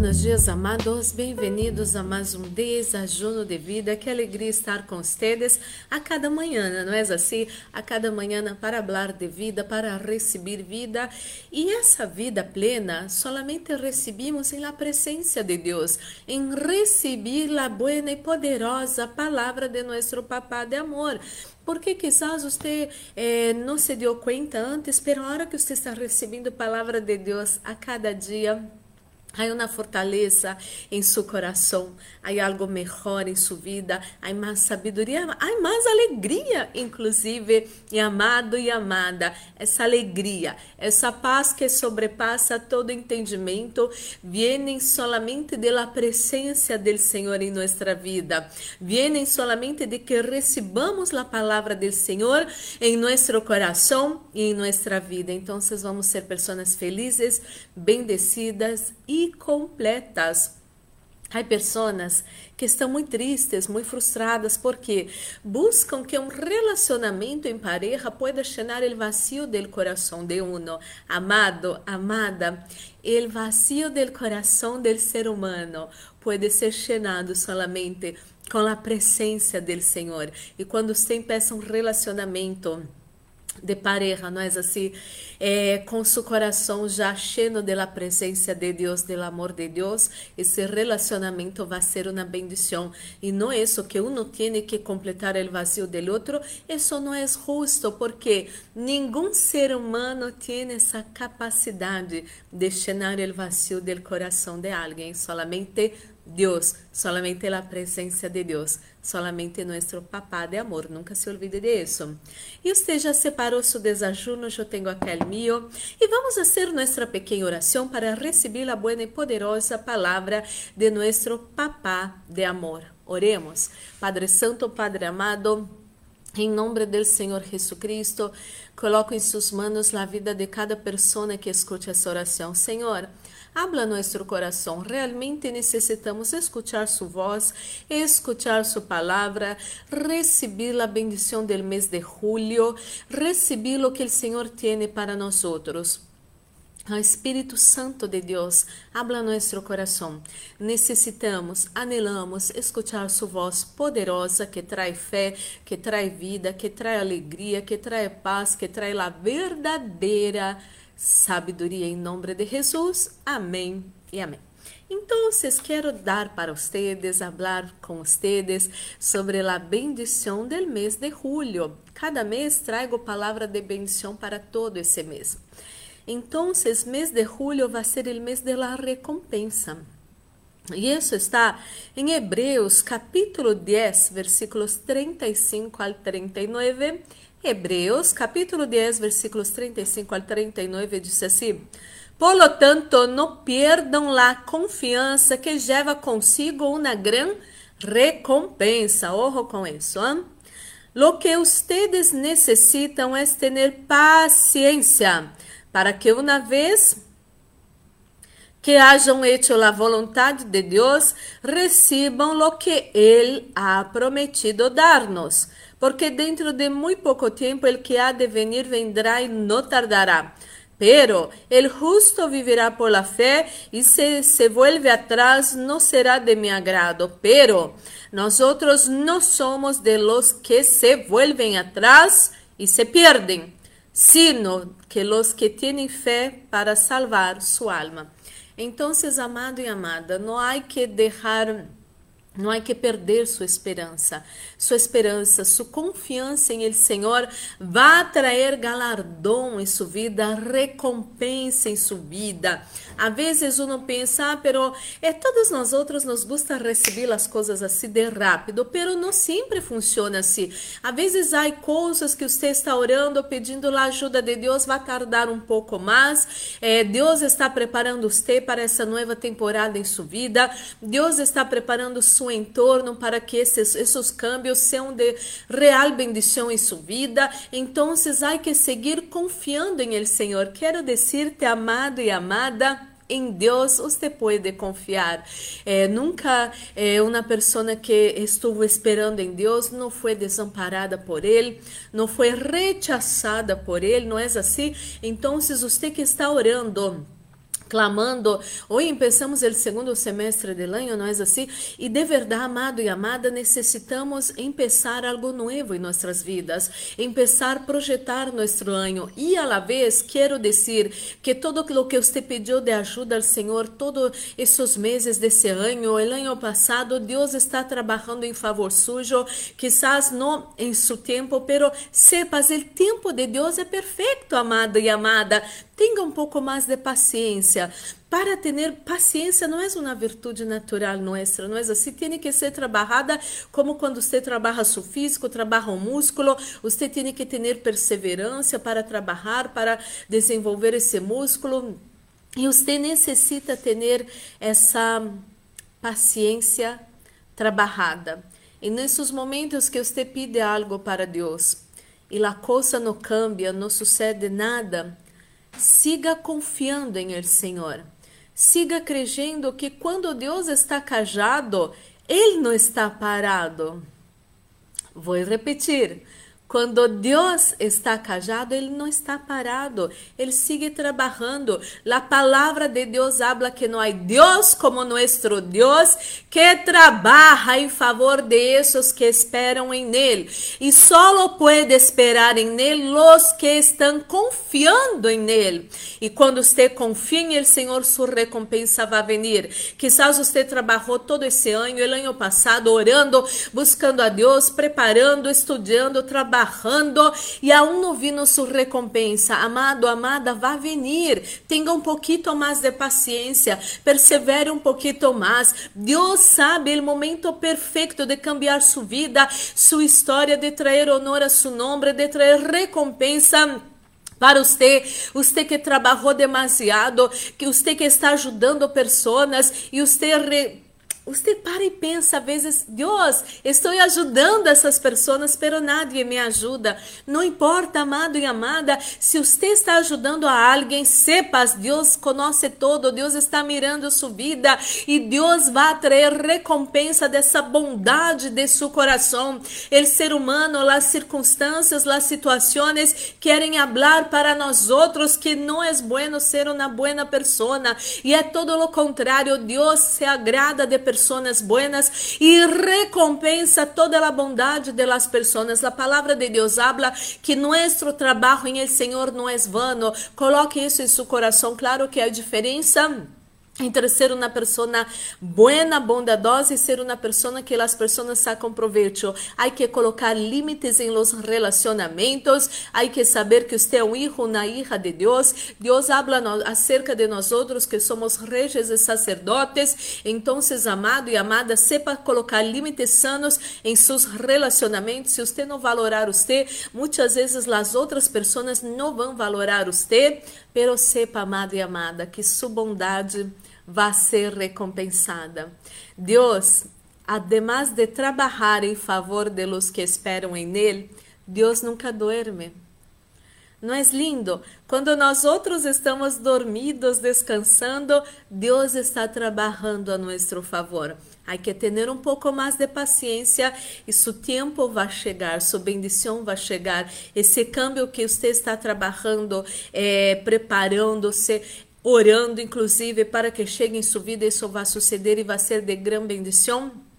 buenos dias, amados. Bem-vindos a mais um desajuno de vida. Que alegria estar com vocês a cada manhã, não é assim? A cada manhã para falar de vida, para receber vida. E essa vida plena solamente recebemos em la presença de Deus, em receber a boa e poderosa palavra de nosso Papá de amor. Porque quizás você eh, não se deu conta antes, mas a hora que você está recebendo a palavra de Deus a cada dia, Há uma fortaleza em seu coração, há algo melhor em sua vida, há mais sabedoria, há mais alegria, inclusive, e amado e amada, essa alegria, essa paz que sobrepassa todo entendimento, vem solamente da presença do Senhor em nossa vida, vem solamente de que recebamos a palavra do Senhor em nosso coração e em nossa vida. Então, vamos ser pessoas felizes, bendecidas e completas. Há pessoas que estão muito tristes, muito frustradas, porque buscam que um relacionamento em pareja pueda llenar o vacío del coração de uno. Amado, amada, o vacío del coração del ser humano pode ser llenado solamente com a presença del Senhor. E quando você empieza um relacionamento, de pareja, não é assim? É, com seu coração já cheio da presença de Deus, do amor de Deus, esse relacionamento vai ser uma bendição. E não é isso que um tem que completar o vazio do outro, isso não é justo, porque nenhum ser humano tem essa capacidade de chenar o vazio do coração de alguém, solamente Deus, solamente a presença de Deus, solamente nosso papá de amor, nunca se olvide disso. E você já separou seu desajuno, eu tenho aquele meu, e vamos fazer nossa pequena oração para receber a boa e poderosa palavra de nosso papá de amor. Oremos. Padre Santo, Padre amado, em nome do Senhor Jesucristo, coloco em suas mãos a vida de cada pessoa que escute essa oração. Senhor, Habla nosso coração. Realmente necessitamos escuchar sua voz, escuchar sua palavra, receber a bendição do mês de julho, receber o que o Senhor tem para nós outros. Espírito Santo de Deus, habla nosso coração. Necessitamos, anelamos escutar sua voz poderosa que traz fé, que traz vida, que traz alegria, que traz paz, que traz a verdadeira sabedoria em nome de Jesus. Amém e amém. Então, quero dar para vocês, falar com vocês sobre a bendição do mês de julho. Cada mês trago palavra de bendição para todo esse mês. Então, mês de julho vai ser o mês de la recompensa. E isso está em Hebreus capítulo 10, versículos 35 ao 39 Hebreus, capítulo 10, versículos 35 al 39, diz assim: Por lo tanto, não perdam a confiança que leva consigo uma grande recompensa. Ojo com isso. Hein? Lo que ustedes necessitam é ter paciência para que uma vez que hajam hecho a vontade de Deus, recebam lo que Ele ha prometido dar-nos porque dentro de muito pouco tempo el que há de venir vendrá e não tardará. Pero el justo vivirá por la fe y si se vuelve atrás no será de mi agrado. Pero nosotros no somos de los que se vuelven atrás y se pierden, sino que los que tienen fe para salvar su alma. Entonces, amado y amada, no hay que dejar não há que perder sua esperança. Sua esperança, sua confiança em Ele, Senhor, vai trazer galardão em sua vida, recompensa em sua vida. Às vezes uno pensa, ah, pero é todos nós outros nos gusta receber as coisas assim de rápido, pero não sempre funciona assim. Às vezes há coisas que você está orando, pedindo a ajuda de Deus, vai tardar um pouco mais. É, Deus está preparando você para essa nova temporada em sua vida. Deus está preparando sua entorno para que esses, esses cambios sejam de real bendição em sua vida. Então, há que seguir confiando em El Senhor. Quero dizer-te, amado e amada, em Deus você pode confiar. É, nunca é, uma pessoa que estuvo esperando em Deus não foi desamparada por Ele, não foi rechaçada por Ele, não é assim? Então, você que está orando, clamando. Hoje empezamos o segundo semestre do ano, não é assim? E de verdade, amado e amada, necessitamos começar algo novo em nossas vidas, começar a projetar nosso ano. E a la vez, quero dizer que todo o que você pediu de ajuda ao Senhor, todos esses meses desse ano, o ano passado, Deus está trabalhando em favor sujo, quizás não em seu tempo, pero sepas, o tempo de Deus é perfeito, amado e amada. Tenha um pouco mais de paciência. Para ter paciência não é uma virtude natural nossa, não é assim? Tem que ser trabalhada como quando você trabalha seu físico, trabalha o músculo. Você tem que ter perseverança para trabalhar, para desenvolver esse músculo. E você necessita ter essa paciência trabalhada. E nesses momentos que você pede algo para Deus e a coisa não cambia, não sucede nada, Siga confiando em El Senhor. Siga crendo que quando Deus está cajado, Ele não está parado. Vou repetir. Quando Deus está cajado, Ele não está parado, Ele sigue trabalhando. A palavra de Deus habla que não há Deus como nosso Deus que trabalha em favor de esses que esperam em Ele. E só pode esperar em Ele os que estão confiando em Ele. E quando você confia em Ele, Senhor, sua recompensa vai vir. Quizás você trabalhou todo esse ano, o ano passado, orando, buscando a Deus, preparando, estudando, trabalhando e aún não vino sua recompensa. Amado, amada, vai vir. Tenha um pouquinho mais de paciência. Persevere um pouquinho mais. Deus sabe o momento perfeito de cambiar sua vida, sua história, de trazer honor a seu nome, de trazer recompensa para você, você que trabalhou demasiado, que você que está ajudando pessoas e você você para e pensa, às vezes, Deus, estou ajudando essas pessoas, pero nadie me ajuda. Não importa, amado e amada, se você está ajudando a alguém, sepas, Deus conhece todo, Deus está mirando sua vida e Deus vai trazer recompensa dessa bondade de seu coração. El ser humano, as circunstâncias, as situações querem falar para nós outros que não é bueno ser uma boa pessoa e é todo o contrário. Deus se agrada de pessoas personas buenas e recompensa toda a bondade de las personas. A palavra de Deus habla que nosso trabalho em el Senhor não é vano. Coloque isso em seu coração. Claro que a diferença entre ser uma pessoa buena, bondadosa e ser uma pessoa que as pessoas sacam proveito. Há que colocar limites em los relacionamentos, há que saber que você é um hijo, uma hija de Deus. Deus habla acerca de nós outros que somos reis e sacerdotes. Então, amado e amada, sepa colocar limites sanos em seus relacionamentos. Se você não valorar você, muitas vezes as outras pessoas não vão valorar você, pero sepa, amado e amada, que sua bondade vai ser recompensada. Deus, además de trabalhar em favor de los que esperam em Ele, Deus nunca duerme. Não é lindo? Quando nós outros estamos dormidos, descansando, Deus está trabalhando a nosso favor. Há que ter um pouco mais de paciência e seu tempo vai chegar, sua bendição vai chegar. Esse câmbio que você está trabalhando, é, preparando-se, orando inclusive para que chegue em sua vida, isso vai suceder e vai ser de grande bendição.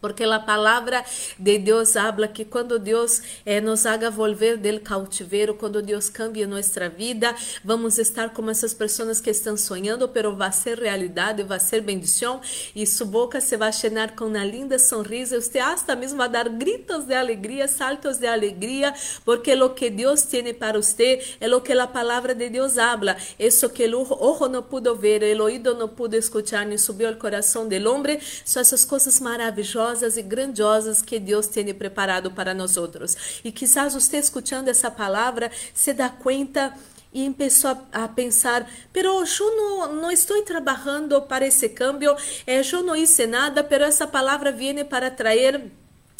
Porque a palavra de Deus habla que quando Deus eh, nos haga volver del cautiveiro, quando Deus cambia nossa vida, vamos estar como essas pessoas que estão sonhando, pero vai ser realidade, vai ser bendição, e sua boca se vai chenar com uma linda sonrisa, você hasta mesmo vai dar gritos de alegria, saltos de alegria, porque lo que Deus tem para você é lo que a palavra de Deus habla, isso que o ojo não pudo ver, o oído não pudo escuchar, nem subiu ao coração do homem, são essas coisas maravilhosas e grandiosas que Deus tem preparado para nós outros. E quizás você escutando essa palavra se dá conta e começou a, a, pensar, pero eu não, estou trabalhando para esse câmbio, eh, eu não hice nada, pero essa palavra vem para trazer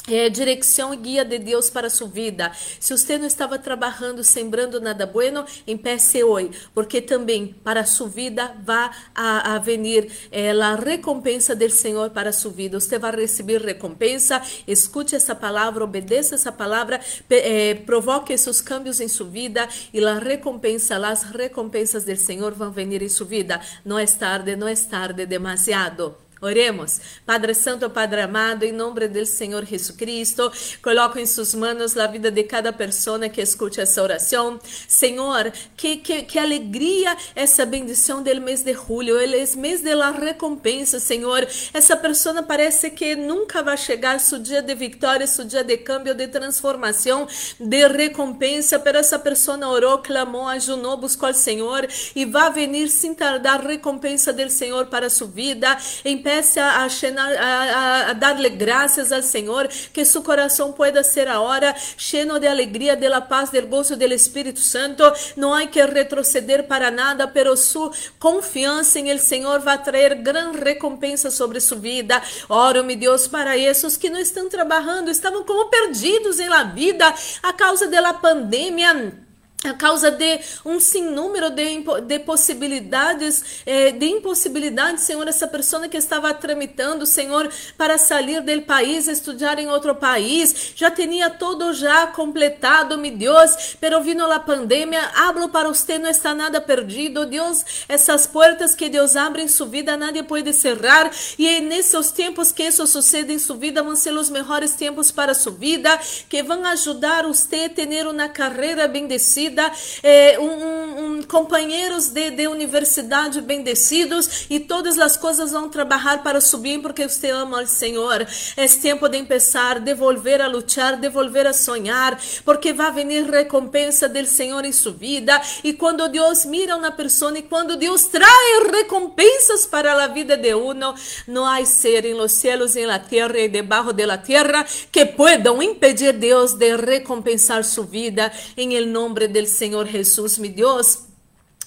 é, direção e guia de Deus para sua vida. Se você não estava trabalhando, sembrando nada bueno, empece hoje, porque também para sua vida vai a, a venir é, a recompensa do Senhor para sua vida. Você vai receber recompensa. Escute essa palavra, obedeça essa palavra, é, provoque esses cambios em sua vida e a recompensa, as recompensas do Senhor vão venir em sua vida. Não é tarde, não é tarde demasiado. Oremos. Padre Santo, Padre amado, em nome do Senhor Jesucristo, coloco em suas mãos a vida de cada pessoa que escute essa oração. Senhor, que, que, que alegria essa bendição do mês de julho, ele é mês de la recompensa, Senhor. Essa pessoa parece que nunca vai chegar seu dia de vitória, seu dia de câmbio, de transformação, de recompensa, pero essa pessoa orou, clamou, ajunou, buscou o Senhor e vai venir sem tardar recompensa do Senhor para sua vida. Em Empiece a, a, a dar-lhe graças ao Senhor, que seu coração pueda ser agora cheio de alegria, de la paz, del gozo del Espírito Santo. Não há que retroceder para nada, pero sua confiança em el Senhor vai trazer grande recompensa sobre sua vida. Oro, meu Deus, para esses que não estão trabalhando, estavam como perdidos em la vida a causa da pandemia a causa de um sinnúmero de, de possibilidades, eh, de impossibilidades, Senhor, essa pessoa que estava tramitando, Senhor, para sair do país, estudar em outro país, já tinha todo já completado, meu Deus, pero vino a pandemia, hablo para você, não está nada perdido, Deus, essas portas que Deus abre em sua vida, nadie pode cerrar, e é nesses tempos que isso sucede em sua vida, vão ser os melhores tempos para sua vida, que vão ajudar você a ter uma carreira bendecida, vida, é, um, um, companheiros de, de universidade bendecidos e todas as coisas vão trabalhar para subir porque você ama o Senhor. É tempo de começar, devolver a lutar, devolver a sonhar, porque vai vir recompensa do Senhor em sua vida. E quando Deus mira uma pessoa e quando Deus traz recompensas para a vida de uno, não há ser em los cielos, em la tierra e debaixo de la tierra que puedan impedir Deus de recompensar sua vida em el nome de del Señor Jesús, mi Dios.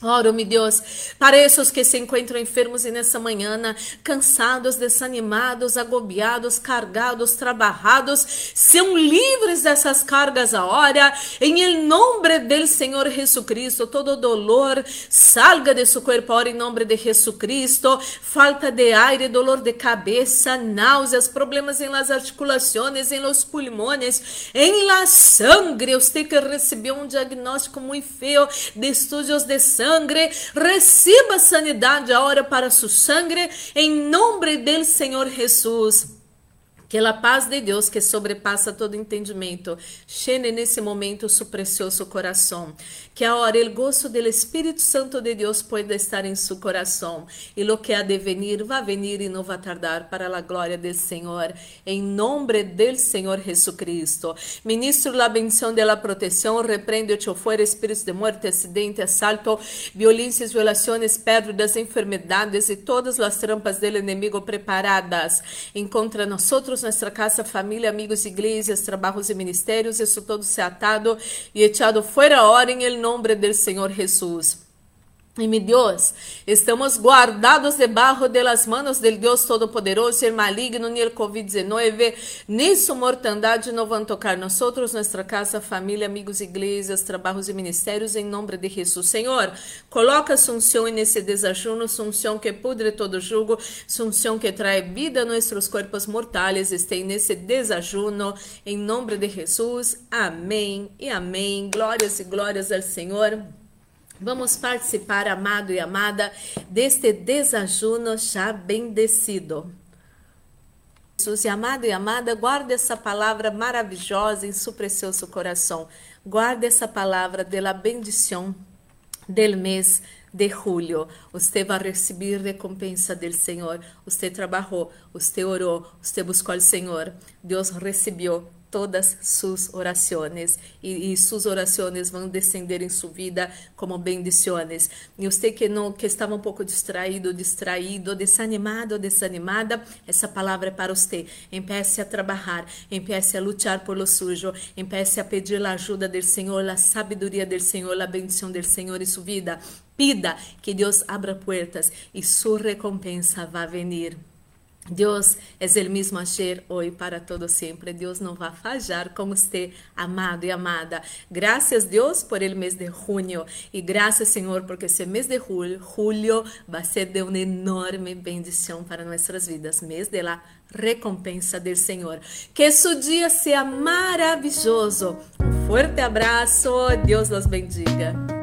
Oro, meu Deus, para esses que se encontram enfermos e nessa manhã, cansados, desanimados, agobiados, cargados, trabalhados, sejam livres dessas cargas agora, em nome do Senhor Jesucristo. Todo dolor salga de seu corpo agora em nome de Jesucristo. Falta de aire, dolor de cabeça, náuseas, problemas em las articulações, em los pulmões, em la sangre. Você que recebeu um diagnóstico muito feio de estudos de sangue sangre, receba sanidade agora para sua sangre, em nome do Senhor Jesus. Que a paz de Deus, que sobrepassa todo entendimento, chegue nesse momento su precioso coração. Que agora o gozo do Espírito Santo de Deus pueda estar em seu coração. E lo que há de venir, vai venir e não vai tardar para a glória do Senhor. Em nome do Senhor Jesucristo. Ministro la bendição de la proteção, repreende o fuera espíritos de muerte, acidente, assalto, violências, violações, pérdidas, enfermedades e todas as trampas do inimigo preparadas. Encontra nós outros nuestra casa, família, amigos, igrejas, trabalhos e ministérios, isso todo se atado e echado fuera ahora em el nombre del Senhor Jesus. E meu Deus, estamos guardados debaixo de las manos del Deus Todo-Poderoso, el maligno, ni el COVID-19, ni su mortandade não vão tocar nós nossa casa, família, amigos, igrejas, trabalhos e ministérios, em nome de Jesus. Senhor, coloca sunção nesse desajuno, sunção que pudre todo jugo, sunção que trae vida a nossos corpos mortais, esteja nesse desajuno, em nome de Jesus. Amém e amém. Glórias e glórias ao Senhor. Vamos participar, amado e amada, deste desajuno já bendecido. Jesus, e amado e amada, guarde essa palavra maravilhosa em seu precioso coração. Guarde essa palavra de la bendição del mês de julho. Você vai receber recompensa do Senhor. Você trabalhou, você orou, você buscou o Senhor. Deus recebeu todas sus orações e, e orações vão descender em sua vida como bendições. E você que não que estava um pouco distraído, distraído, desanimado, desanimada, essa palavra é para você. Empiece a trabalhar, empiece a lutar por lo sujo, empiece a pedir a ajuda do Senhor, a sabedoria do Senhor, a bendição do Senhor em sua vida. Pida que Deus abra portas e sua recompensa vai venir. Deus é o mesmo ayer, hoje, para todo sempre. Deus não vai falhar com você, amado e amada. Graças Deus por el mês de junho e graças Senhor porque esse mês de julho, julho vai ser de uma enorme bendição para nossas vidas, mês de la recompensa do Senhor. Que seu dia seja maravilhoso. Um forte abraço. Deus los bendiga.